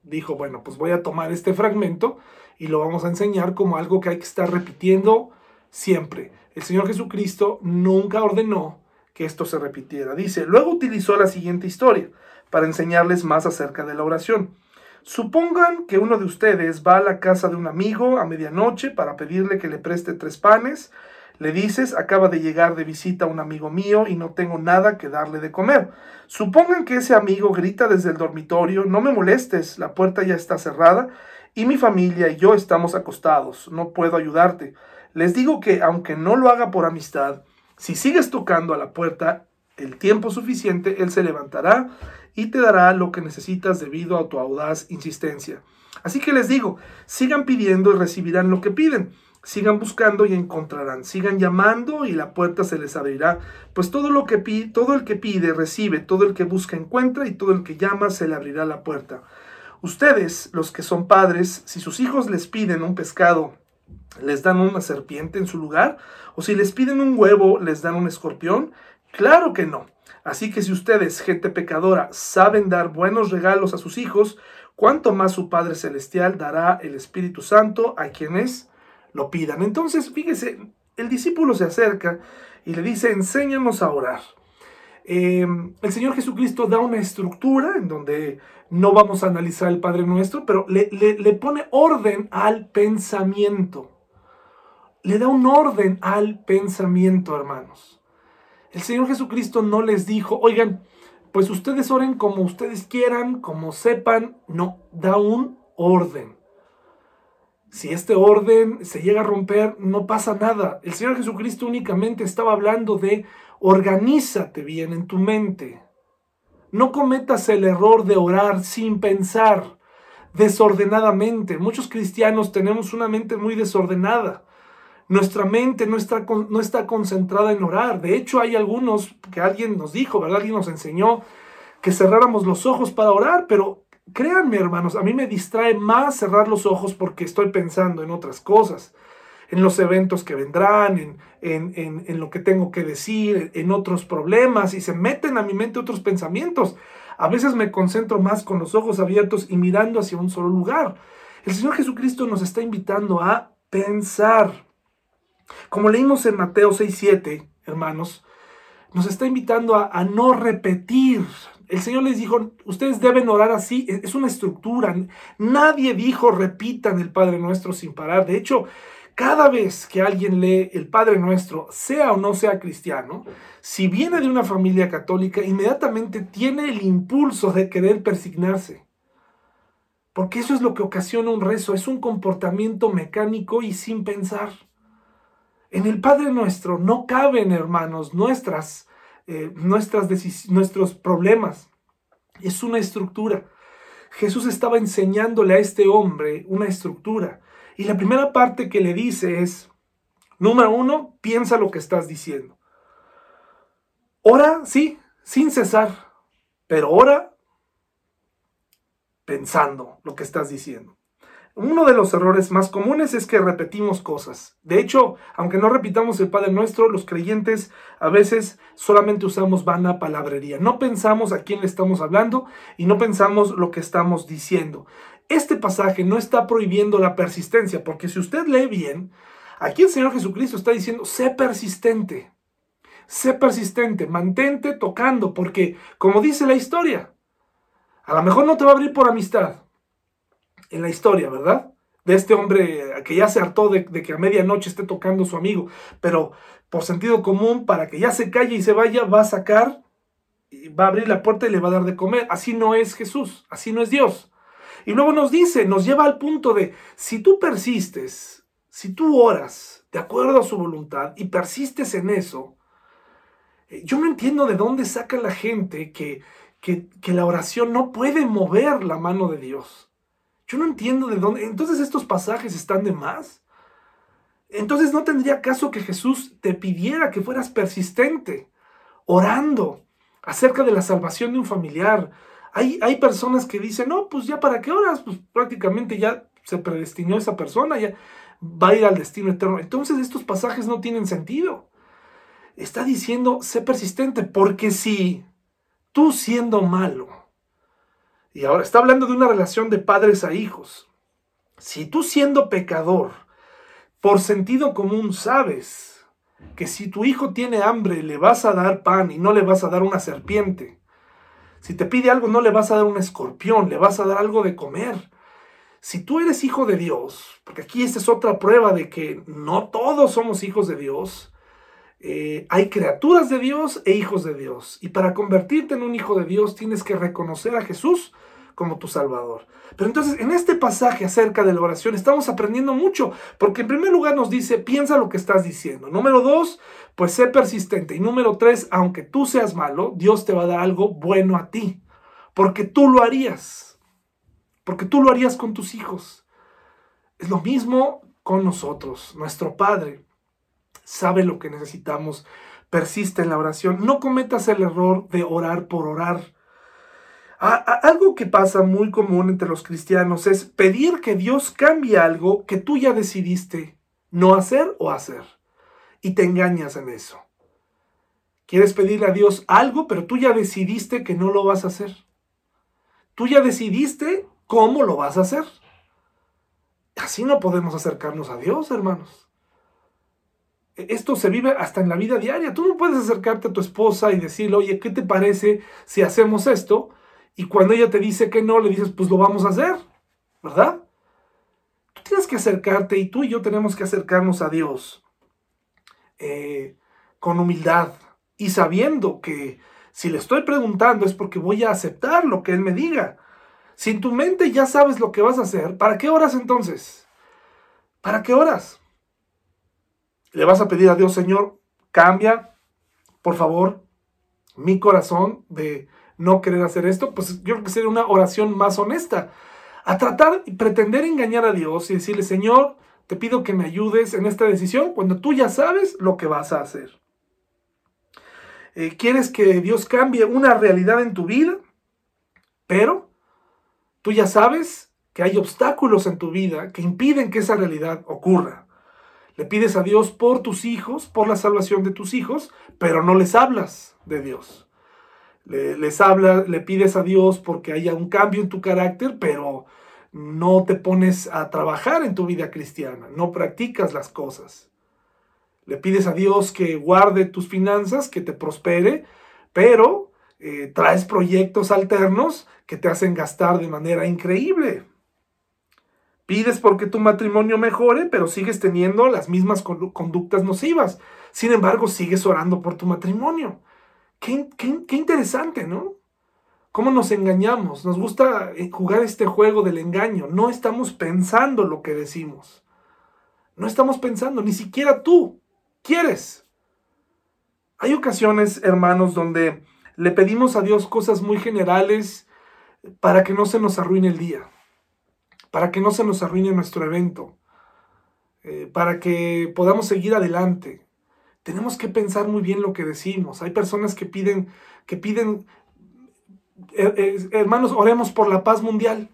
dijo, bueno, pues voy a tomar este fragmento y lo vamos a enseñar como algo que hay que estar repitiendo siempre. El Señor Jesucristo nunca ordenó que esto se repitiera. Dice, luego utilizó la siguiente historia para enseñarles más acerca de la oración. Supongan que uno de ustedes va a la casa de un amigo a medianoche para pedirle que le preste tres panes. Le dices, acaba de llegar de visita un amigo mío y no tengo nada que darle de comer. Supongan que ese amigo grita desde el dormitorio, no me molestes, la puerta ya está cerrada y mi familia y yo estamos acostados, no puedo ayudarte. Les digo que aunque no lo haga por amistad, si sigues tocando a la puerta el tiempo suficiente, Él se levantará y te dará lo que necesitas debido a tu audaz insistencia. Así que les digo, sigan pidiendo y recibirán lo que piden. Sigan buscando y encontrarán. Sigan llamando y la puerta se les abrirá. Pues todo lo que pide, todo el que pide recibe, todo el que busca encuentra y todo el que llama se le abrirá la puerta. Ustedes, los que son padres, si sus hijos les piden un pescado, les dan una serpiente en su lugar, o si les piden un huevo, les dan un escorpión. Claro que no. Así que si ustedes, gente pecadora, saben dar buenos regalos a sus hijos, cuánto más su Padre Celestial dará el Espíritu Santo a quienes lo pidan. Entonces, fíjese, el discípulo se acerca y le dice, enséñanos a orar. Em, el Señor Jesucristo da una estructura en donde no vamos a analizar el Padre Nuestro, pero le, le pone orden al pensamiento. Le da un orden al pensamiento, hermanos. El Señor Jesucristo no les dijo, oigan, pues ustedes oren como ustedes quieran, como sepan. No, da un orden. Si este orden se llega a romper, no pasa nada. El Señor Jesucristo únicamente estaba hablando de organízate bien en tu mente. No cometas el error de orar sin pensar, desordenadamente. Muchos cristianos tenemos una mente muy desordenada. Nuestra mente no está, no está concentrada en orar. De hecho, hay algunos que alguien nos dijo, ¿verdad? Alguien nos enseñó que cerráramos los ojos para orar, pero créanme, hermanos, a mí me distrae más cerrar los ojos porque estoy pensando en otras cosas, en los eventos que vendrán, en, en, en, lo que tengo que decir, en otros problemas, y se meten a mi mente otros pensamientos. A veces me concentro más con los ojos abiertos y mirando hacia un solo lugar. El Señor Jesucristo nos está invitando a pensar. Como leímos en Mateo 6.7, hermanos, nos está invitando a, no repetir. El Señor les dijo, ustedes deben orar así, es una estructura. Nadie dijo repitan el Padre Nuestro sin parar. De hecho, cada vez que alguien lee el Padre Nuestro, sea o no sea cristiano, si viene de una familia católica, inmediatamente tiene el impulso de querer persignarse. Porque eso es lo que ocasiona un rezo, es un comportamiento mecánico y sin pensar. En el Padre nuestro no caben, hermanos, nuestras, eh, nuestras nuestros problemas. Es una estructura. Jesús estaba enseñándole a este hombre una estructura. Y la primera parte que le dice es, número uno, piensa lo que estás diciendo. Ora, sí, sin cesar, pero ora pensando lo que estás diciendo. Uno de los errores más comunes es que repetimos cosas. De hecho, aunque no repitamos el Padre Nuestro, los creyentes a veces solamente usamos vana palabrería. No pensamos a quién le estamos hablando y no pensamos lo que estamos diciendo. Este pasaje no está prohibiendo la persistencia, porque si usted lee bien, aquí el Señor Jesucristo está diciendo, sé persistente. Sé persistente, mantente tocando, porque como dice la historia, a lo mejor no te va a abrir por amistad, en la historia, ¿verdad? De este hombre que ya se hartó de, que a medianoche esté tocando su amigo, pero por sentido común, para que ya se calle y se vaya, va a sacar, y va a abrir la puerta y le va a dar de comer. Así no es Jesús, así no es Dios. Y luego nos dice, nos lleva al punto de, si tú persistes, si tú oras de acuerdo a su voluntad y persistes en eso, eh, yo no entiendo de dónde saca la gente que, que, que la oración no puede mover la mano de Dios. Yo no entiendo de dónde. Entonces estos pasajes están de más. Entonces no tendría caso que Jesús te pidiera que fueras persistente, orando acerca de la salvación de un familiar. Hay, hay personas que dicen, no, pues ya para qué oras, pues prácticamente ya se predestinó esa persona, ya va a ir al destino eterno. Entonces estos pasajes no tienen sentido. Está diciendo, sé persistente, porque si tú siendo malo, y ahora está hablando de una relación de padres a hijos. Si tú siendo pecador, por sentido común sabes que si tu hijo tiene hambre le vas a dar pan y no le vas a dar una serpiente, Si te pide algo, no le vas a dar un escorpión, le vas a dar algo de comer. Si tú eres hijo de Dios, porque aquí esta es otra prueba de que no todos somos hijos de Dios, eh, hay criaturas de Dios e hijos de Dios. Y para convertirte en un hijo de Dios tienes que reconocer a Jesús como tu Salvador. Pero entonces en este pasaje acerca de la oración estamos aprendiendo mucho, porque en primer lugar nos dice, piensa lo que estás diciendo. Número dos, pues sé persistente. Y número tres, aunque tú seas malo, Dios te va a dar algo bueno a ti, porque tú lo harías, porque tú lo harías con tus hijos. Es lo mismo con nosotros. Nuestro Padre sabe lo que necesitamos, persiste en la oración. No cometas el error de orar por orar algo que pasa muy común entre los cristianos es pedir que Dios cambie algo que tú ya decidiste no hacer o hacer. Y te engañas en eso. Quieres pedirle a Dios algo, pero tú ya decidiste que no lo vas a hacer. Tú ya decidiste cómo lo vas a hacer. Así no podemos acercarnos a Dios, hermanos. E, esto se vive hasta en la vida diaria. Tú no puedes acercarte a tu esposa y decirle, oye, ¿qué te parece si hacemos esto? Y cuando ella te dice que no, le dices, pues lo vamos a hacer, ¿verdad? Tú tienes que acercarte y tú y yo tenemos que acercarnos a Dios eh, con humildad y sabiendo que si le estoy preguntando es porque voy a aceptar lo que Él me diga. Si en tu mente ya sabes lo que vas a hacer, ¿para qué oras entonces? ¿Para qué oras? Le vas a pedir a Dios, Señor, cambia, por favor, mi corazón de no querer hacer esto, pues yo creo que sería una oración más honesta. A tratar y pretender engañar a Dios y decirle, Señor, te pido que me ayudes en esta decisión cuando tú ya sabes lo que vas a hacer. Eh, quieres que Dios cambie una realidad en tu vida, pero tú ya sabes que hay obstáculos en tu vida que impiden que esa realidad ocurra. Le pides a Dios por tus hijos, por la salvación de tus hijos, pero no les hablas de Dios le, les habla, le pides a Dios porque haya un cambio en tu carácter, pero no te pones a trabajar en tu vida cristiana, no practicas las cosas. Le pides a Dios que guarde tus finanzas, que te prospere, pero eh, traes proyectos alternos que te hacen gastar de manera increíble. Pides porque tu matrimonio mejore, pero sigues teniendo las mismas conductas nocivas. Sin embargo, sigues orando por tu matrimonio. Qué, interesante, ¿no? ¿Cómo nos engañamos? Nos gusta eh, jugar este juego del engaño. No estamos pensando lo que decimos. No estamos pensando, ni siquiera tú quieres. Hay ocasiones, hermanos, donde le pedimos a Dios cosas muy generales para que no se nos arruine el día, para que no se nos arruine nuestro evento, eh, para que podamos seguir adelante tenemos que pensar muy bien lo que decimos. Hay personas que piden, que piden, eh, eh, hermanos, oremos por la paz mundial.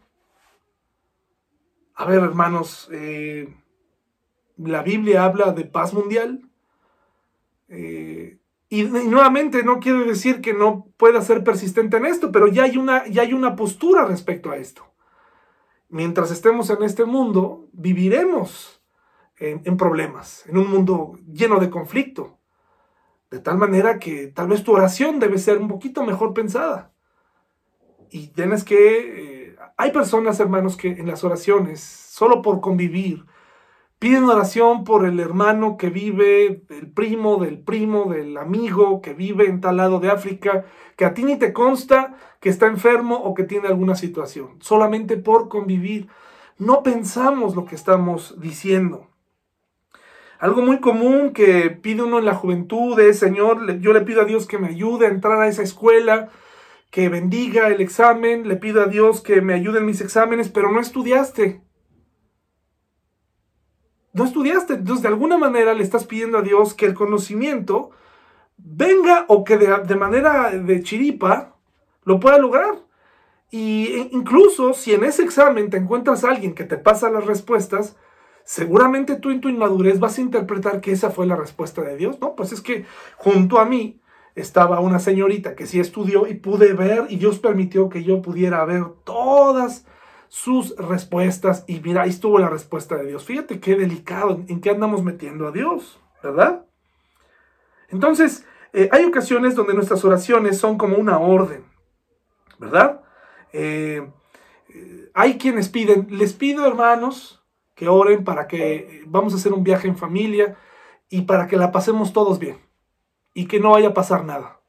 A ver, hermanos, eh, la Biblia habla de paz mundial. y, nuevamente no quiere decir que no pueda ser persistente en esto, pero ya hay una, ya hay una postura respecto a esto. Mientras estemos en este mundo, viviremos en, problemas, en un mundo lleno de conflicto. De tal manera que tal vez tu oración debe ser un poquito mejor pensada. Y tienes que... Eh, hay personas, hermanos, que en las oraciones, solo por convivir, piden oración por el hermano que vive, el primo del primo, del amigo que vive en tal lado de África, que a ti ni te consta que está enfermo o que tiene alguna situación. Solamente por convivir. No pensamos lo que estamos diciendo. Algo muy común que pide uno en la juventud es, Señor, yo le pido a Dios que me ayude a entrar a esa escuela, que bendiga el examen, le pido a Dios que me ayude en mis exámenes, pero no estudiaste. No estudiaste, entonces de alguna manera le estás pidiendo a Dios que el conocimiento venga o que de, manera de chiripa lo pueda lograr. Y e, incluso si en ese examen te encuentras a alguien que te pasa las respuestas, seguramente tú en tu inmadurez vas a interpretar que esa fue la respuesta de Dios. No, pues es que junto a mí estaba una señorita que sí estudió y pude ver y Dios permitió que yo pudiera ver todas sus respuestas y mira, ahí estuvo la respuesta de Dios. Fíjate qué delicado, en qué andamos metiendo a Dios, ¿verdad? Entonces, eh, hay ocasiones donde nuestras oraciones son como una orden. ¿verdad? Eh, eh, hay quienes piden, les pido hermanos que oren para que vamos a hacer un viaje en familia y para que la pasemos todos bien y que no vaya a pasar nada,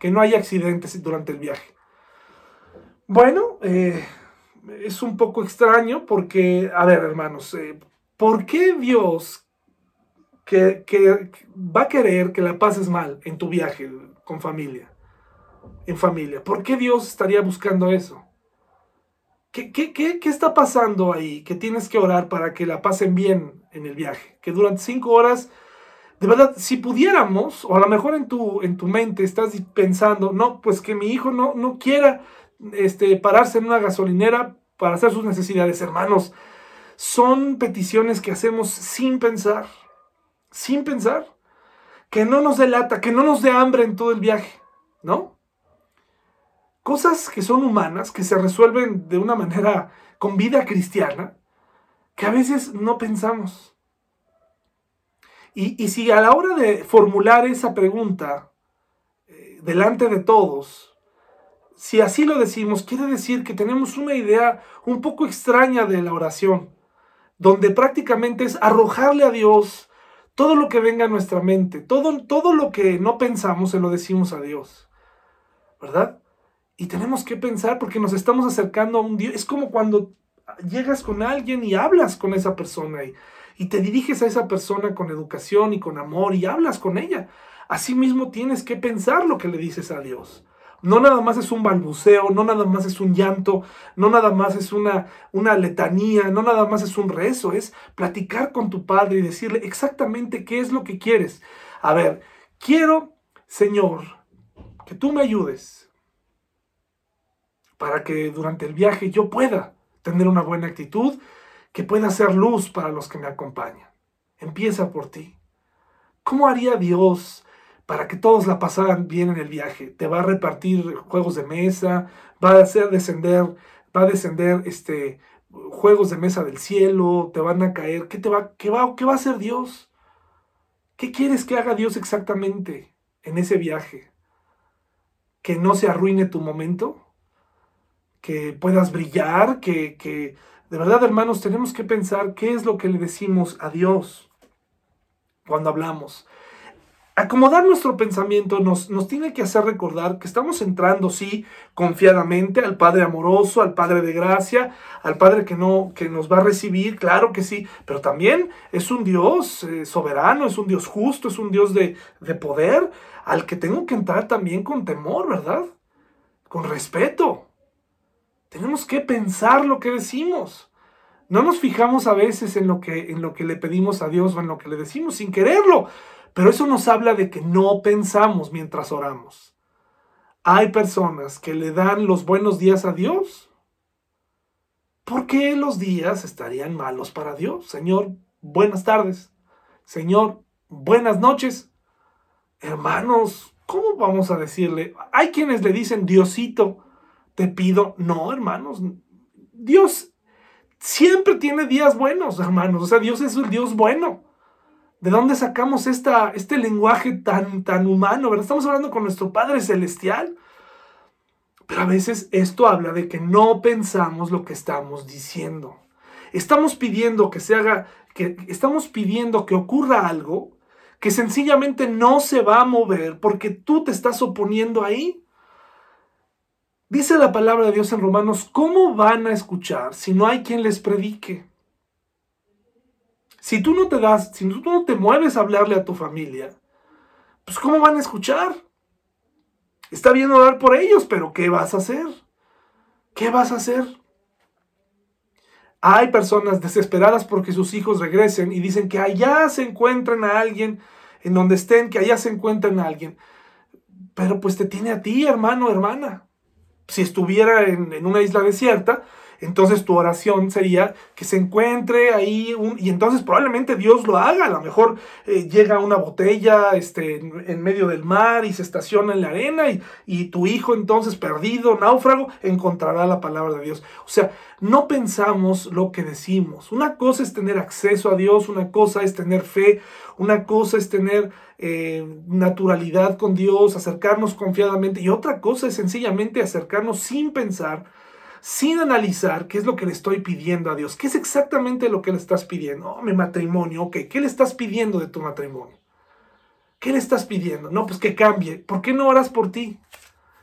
que no haya accidentes durante el viaje. Bueno, eh, es un poco extraño porque, a ver hermanos, ¿por qué Dios que, que, va a querer que la pases mal en tu viaje con familia? En familia. ¿Por qué Dios estaría buscando eso? ¿Qué, qué, qué, qué está pasando ahí? Que tienes que orar para que la pasen bien en el viaje. Que durante cinco horas, de verdad, si pudiéramos, o a lo mejor en tu, en tu mente estás pensando, no, pues que mi hijo no, no quiera este, pararse en una gasolinera para hacer sus necesidades, hermanos. Son peticiones que hacemos sin pensar, sin pensar. Que no nos delata, que no nos dé hambre en todo el viaje, ¿no? Cosas que son humanas, que se resuelven de una manera con vida cristiana, que a veces no pensamos. Y, si a la hora de formular esa pregunta eh, delante de todos, si así lo decimos, quiere decir que tenemos una idea un poco extraña de la oración, donde prácticamente es arrojarle a Dios todo lo que venga a nuestra mente, todo, todo lo que no pensamos se lo decimos a Dios, ¿verdad? Y tenemos que pensar porque nos estamos acercando a un Dios. Es como cuando llegas con alguien y hablas con esa persona y, y te diriges a esa persona con educación y con amor y hablas con ella. Asimismo tienes que pensar lo que le dices a Dios. No nada más es un balbuceo, no nada más es un llanto, no nada más es una, una letanía, no nada más es un rezo, es platicar con tu padre y decirle exactamente qué es lo que quieres. A ver, quiero, Señor, que tú me ayudes para que durante el viaje yo pueda tener una buena actitud, que pueda ser luz para los que me acompañan. Empieza por ti. ¿Cómo haría Dios para que todos la pasaran bien en el viaje? Te va a repartir juegos de mesa, va a hacer descender, va a descender este juegos de mesa del cielo, te van a caer. ¿Qué te va, qué va, qué va a hacer Dios? ¿Qué quieres que haga Dios exactamente en ese viaje? ¿Que no se arruine tu momento? Que puedas brillar, que, que de verdad hermanos tenemos que pensar qué es lo que le decimos a Dios cuando hablamos. Acomodar nuestro pensamiento nos, nos, tiene que hacer recordar que estamos entrando, sí, confiadamente al Padre amoroso, al Padre de gracia, al Padre que, no, que nos va a recibir, claro que sí, pero también es un Dios eh, soberano, es un Dios justo, es un Dios de, de poder, al que tengo que entrar también con temor, ¿verdad? Con respeto. Tenemos que pensar lo que decimos. No nos fijamos a veces en lo que, en lo que le pedimos a Dios o en lo que le decimos sin quererlo, pero eso nos habla de que no pensamos mientras oramos. Hay personas que le dan los buenos días a Dios. ¿Por qué los días estarían malos para Dios? Señor, buenas tardes. Señor, buenas noches. Hermanos, ¿cómo vamos a decirle? Hay quienes le dicen Diosito te pido, no, hermanos, Dios siempre tiene días buenos, hermanos, o sea, Dios es un Dios bueno. ¿De dónde sacamos esta, este lenguaje tan, tan humano? ¿verdad? Estamos hablando con nuestro Padre Celestial. Pero a veces esto habla de que no pensamos lo que estamos diciendo. Estamos pidiendo que se haga, que estamos pidiendo que ocurra algo que sencillamente no se va a mover porque tú te estás oponiendo ahí. Dice la palabra de Dios en Romanos, ¿cómo van a escuchar si no hay quien les predique? Si tú no te das, si tú no te mueves a hablarle a tu familia, pues ¿cómo van a escuchar? Está bien orar por ellos, pero ¿qué vas a hacer? ¿Qué vas a hacer? Hay personas desesperadas porque sus hijos regresen y dicen que allá se encuentran a alguien, en donde estén, que allá se encuentran a alguien. Pero pues te tiene a ti, hermano, hermana si estuviera en, una isla desierta, Entonces tu oración sería que se encuentre ahí y entonces probablemente Dios lo haga. A lo mejor eh, llega una botella este, en, medio del mar y se estaciona en la arena y, y tu hijo entonces perdido, náufrago, encontrará la palabra de Dios. O sea, no pensamos lo que decimos. Una cosa es tener acceso a Dios, una cosa es tener fe, una cosa es tener eh, naturalidad con Dios, acercarnos confiadamente y otra cosa es sencillamente acercarnos sin pensar, sin analizar qué es lo que le estoy pidiendo a Dios, qué es exactamente lo que le estás pidiendo. Oh, mi matrimonio, ok, ¿qué le estás pidiendo de tu matrimonio? ¿Qué le estás pidiendo? No, pues que cambie. ¿Por qué no oras por ti?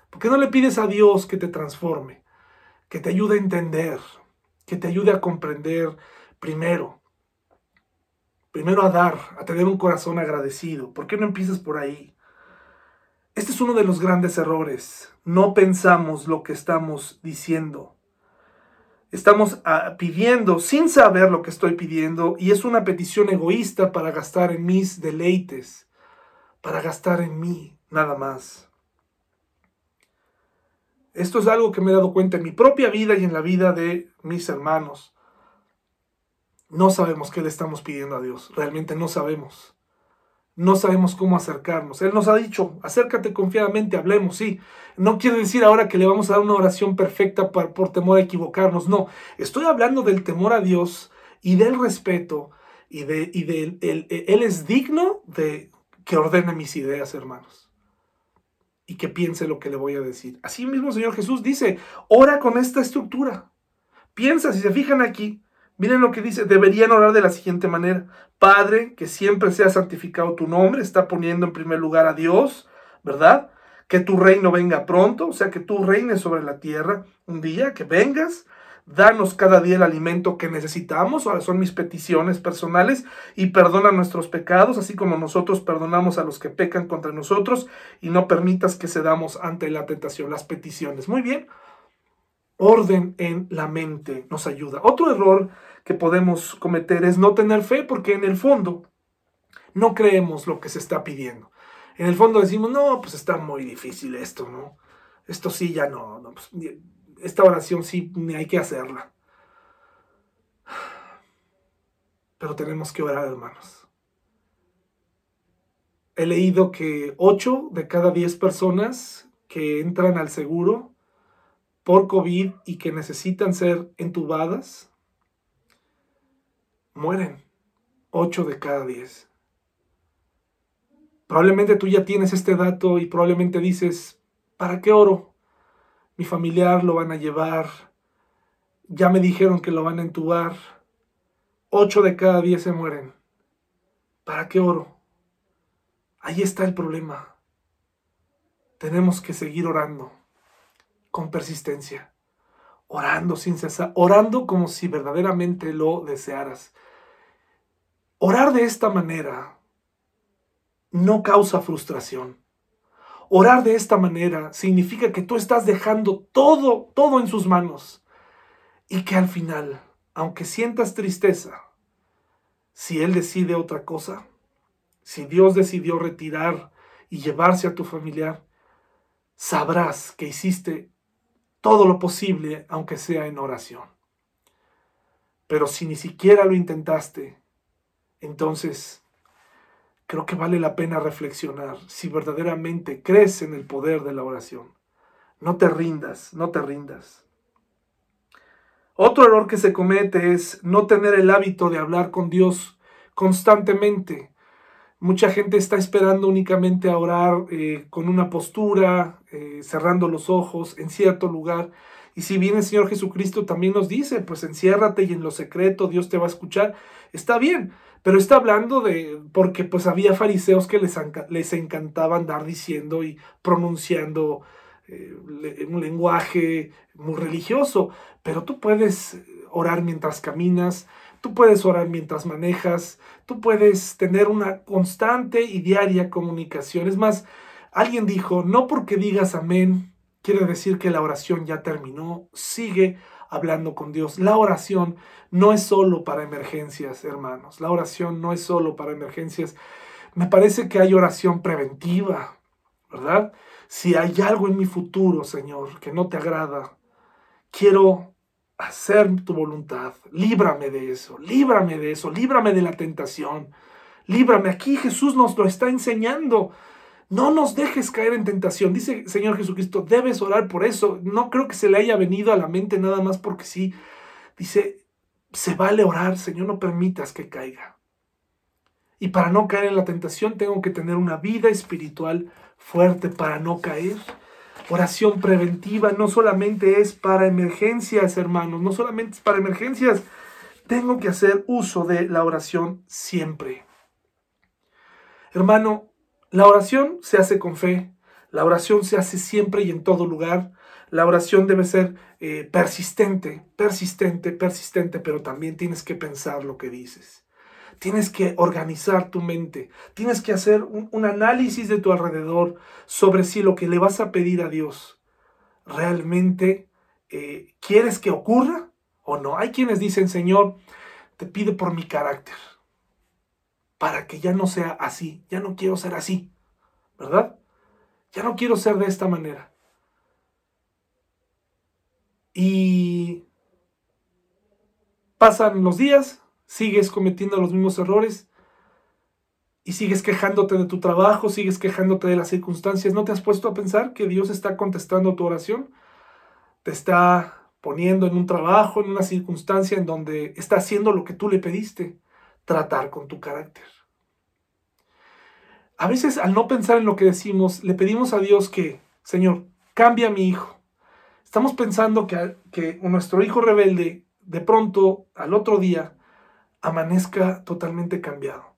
¿Por qué no le pides a Dios que te transforme, que te ayude a entender, que te ayude a comprender primero? Primero a dar, a tener un corazón agradecido. ¿Por qué no empiezas por ahí? Este es uno de los grandes errores. No pensamos lo que estamos diciendo. Estamos ah, pidiendo sin saber lo que estoy pidiendo y es una petición egoísta para gastar en mis deleites, para gastar en mí, nada más. Esto es algo que me he dado cuenta en mi propia vida y en la vida de mis hermanos. No sabemos qué le estamos pidiendo a Dios, realmente no sabemos. No sabemos cómo acercarnos. Él nos ha dicho, acércate confiadamente, hablemos, sí. No quiere decir ahora que le vamos a dar una oración perfecta por, por temor a equivocarnos, no. Estoy hablando del temor a Dios y del respeto y de, y él, él es digno de que ordene mis ideas, hermanos y que piense lo que le voy a decir. Así mismo Señor Jesús dice, ora con esta estructura. Piensa, si se fijan aquí, Miren lo que dice, deberían orar de la siguiente manera. Padre, que siempre sea santificado tu nombre, está poniendo en primer lugar a Dios, ¿verdad? Que tu reino venga pronto, o sea, que tú reines sobre la tierra un día, que vengas, danos cada día el alimento que necesitamos, ahora son mis peticiones personales, y perdona nuestros pecados, así como nosotros perdonamos a los que pecan contra nosotros, y no permitas que cedamos ante la tentación, las peticiones. Muy bien, orden en la mente nos ayuda. Otro error que podemos cometer es no tener fe porque en el fondo no creemos lo que se está pidiendo. En el fondo decimos, no, pues está muy difícil esto, ¿no? Esto sí, ya no, pues, esta oración sí, ni hay que hacerla. Pero tenemos que orar, hermanos. He leído que 8 de cada 10 personas que entran al seguro por COVID y que necesitan ser entubadas mueren 8 de cada 10. Probablemente tú ya tienes este dato y probablemente dices, ¿para qué oro? Mi familiar lo van a llevar, ya me dijeron que lo van a entubar, 8 de cada 10 se mueren. ¿Para qué oro? Ahí está el problema. Tenemos que seguir orando con persistencia orando sin cesar, orando como si verdaderamente lo desearas. Orar de esta manera no causa frustración. Orar de esta manera significa que tú estás dejando todo, todo en sus manos y que al final, aunque sientas tristeza, si Él decide otra cosa, si Dios decidió retirar y llevarse a tu familiar, sabrás que hiciste todo lo posible, aunque sea en oración. Pero si ni siquiera lo intentaste, entonces creo que vale la pena reflexionar si verdaderamente crees en el poder de la oración. No te rindas, no te rindas. Otro error que se comete es no tener el hábito de hablar con Dios constantemente. Mucha gente está esperando únicamente a orar eh, con una postura, eh, cerrando los ojos en cierto lugar. Y si bien el Señor Jesucristo también nos dice, pues enciérrate y en lo secreto Dios te va a escuchar, está bien, pero está hablando de, porque pues había fariseos que les, les encantaba andar diciendo y pronunciando eh, un lenguaje muy religioso, pero tú puedes orar mientras caminas, Tú puedes orar mientras manejas, tú puedes tener una constante y diaria comunicación. Es más, alguien dijo, no porque digas amén, quiere decir que la oración ya terminó, sigue hablando con Dios. La oración no es solo para emergencias, hermanos. La oración no es solo para emergencias. Me parece que hay oración preventiva, ¿verdad? Si hay algo en mi futuro, Señor, que no te agrada, quiero hacer tu voluntad. Líbrame de eso, líbrame de eso, líbrame de la tentación. Líbrame. Aquí Jesús nos lo está enseñando. No nos dejes caer en tentación. Dice Señor Jesucristo, debes orar por eso. No creo que se le haya venido a la mente nada más porque sí. Dice, se vale orar, Señor, no permitas que caiga. Y para no caer en la tentación tengo que tener una vida espiritual fuerte para no caer. Oración preventiva no solamente es para emergencias, hermanos, no solamente es para emergencias. Tengo que hacer uso de la oración siempre. Hermano, la oración se hace con fe, la oración se hace siempre y en todo lugar. La oración debe ser eh, persistente, persistente, persistente, pero también tienes que pensar lo que dices. Tienes que organizar tu mente, tienes que hacer un, análisis de tu alrededor sobre si lo que le vas a pedir a Dios realmente eh, quieres que ocurra o no. Hay quienes dicen, Señor, te pido por mi carácter para que ya no sea así, ya no quiero ser así, ¿verdad? Ya no quiero ser de esta manera. Y pasan los días, sigues cometiendo los mismos errores y sigues quejándote de tu trabajo, sigues quejándote de las circunstancias. ¿No te has puesto a pensar que Dios está contestando tu oración? Te está poniendo en un trabajo, en una circunstancia en donde está haciendo lo que tú le pediste tratar con tu carácter. A veces al no pensar en lo que decimos, le pedimos a Dios que, Señor, cambia a mi hijo. Estamos pensando que, que nuestro hijo rebelde de pronto al otro día amanezca totalmente cambiado.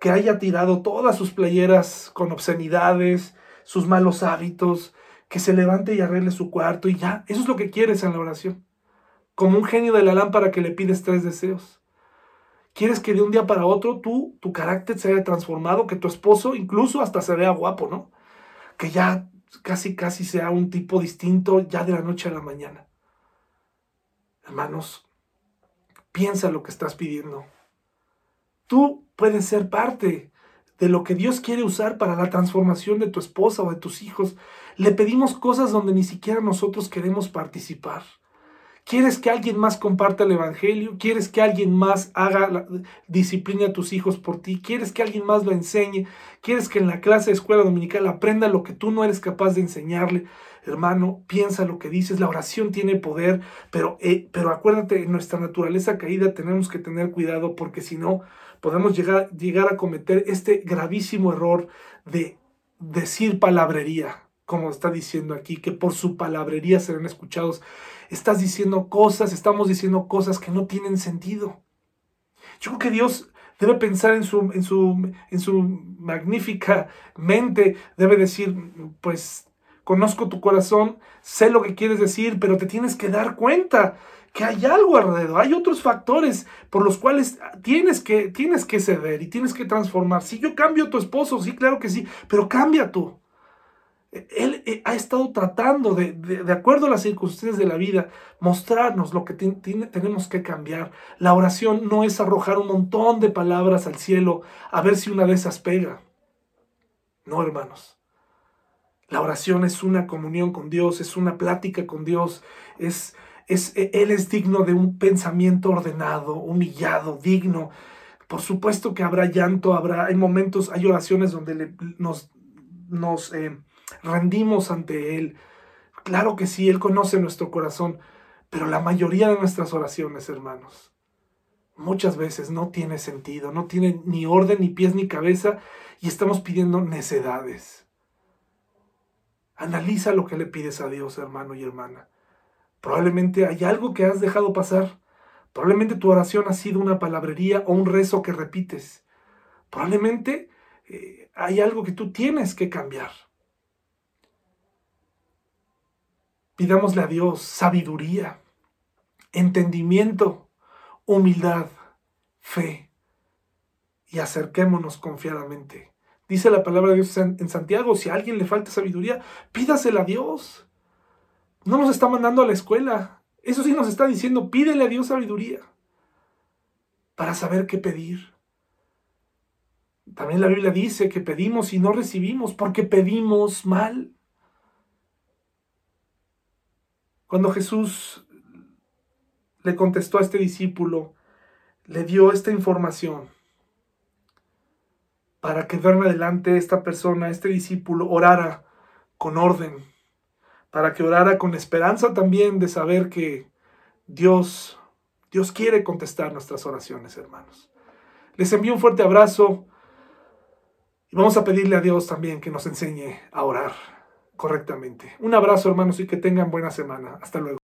Que haya tirado todas sus playeras con obscenidades, sus malos hábitos, que se levante y arregle su cuarto y ya. Eso es lo que quieres en la oración. Como un genio de la lámpara que le pides tres deseos. Quieres que de un día para otro tú, tu carácter se haya transformado, que tu esposo incluso hasta se vea guapo, ¿no? Que ya casi, casi sea un tipo distinto ya de la noche a la mañana. Hermanos, piensa lo que estás pidiendo. Tú puedes ser parte de lo que Dios quiere usar para la transformación de tu esposa o de tus hijos. Le pedimos cosas donde ni siquiera nosotros queremos participar. ¿Quieres que alguien más comparta el Evangelio? ¿Quieres que alguien más haga la, disciplina a tus hijos por ti? ¿Quieres que alguien más lo enseñe? ¿Quieres que en la clase de escuela dominical aprenda lo que tú no eres capaz de enseñarle? Hermano, piensa lo que dices. La oración tiene poder, pero, eh, pero acuérdate, en nuestra naturaleza caída tenemos que tener cuidado porque si no, podemos llegar, llegar a cometer este gravísimo error de decir palabrería, como está diciendo aquí, que por su palabrería serán escuchados estás diciendo cosas, estamos diciendo cosas que no tienen sentido. Yo creo que Dios debe pensar en su, en su, en su magnífica mente, debe decir, pues conozco tu corazón, sé lo que quieres decir, pero te tienes que dar cuenta que hay algo alrededor, hay otros factores por los cuales tienes que, tienes que ceder y tienes que transformar. Si yo cambio a tu esposo, sí, claro que sí, pero cambia tú. Él eh, ha estado tratando, de, de, acuerdo a las circunstancias de la vida, mostrarnos lo que tenemos que cambiar. La oración no es arrojar un montón de palabras al cielo a ver si una de esas pega. No, hermanos. La oración es una comunión con Dios, es una plática con Dios, es, es, e, Él es digno de un pensamiento ordenado, humillado, digno. Por supuesto que habrá llanto, habrá, hay momentos, hay oraciones donde nos, nos eh, rendimos ante Él. Claro que sí, Él conoce nuestro corazón, pero la mayoría de nuestras oraciones, hermanos, muchas veces no tiene sentido, no tiene ni orden, ni pies, ni cabeza, y estamos pidiendo necedades. Analiza lo que le pides a Dios, hermano y hermana. Probablemente hay algo que has dejado pasar. Probablemente tu oración ha sido una palabrería o un rezo que repites. Probablemente eh, hay algo que tú tienes que cambiar. Pidámosle a Dios sabiduría, entendimiento, humildad, fe y acerquémonos confiadamente. Dice la palabra de Dios en Santiago, si a alguien le falta sabiduría, pídasela a Dios. No nos está mandando a la escuela. Eso sí nos está diciendo, pídele a Dios sabiduría para saber qué pedir. También la Biblia dice que pedimos y no recibimos porque pedimos mal. Cuando Jesús le contestó a este discípulo, le dio esta información para que de en adelante esta persona, este discípulo, orara con orden, para que orara con esperanza también de saber que Dios, Dios quiere contestar nuestras oraciones, hermanos. Les envío un fuerte abrazo y vamos a pedirle a Dios también que nos enseñe a orar correctamente. Un abrazo, hermanos, y que tengan buena semana. Hasta luego.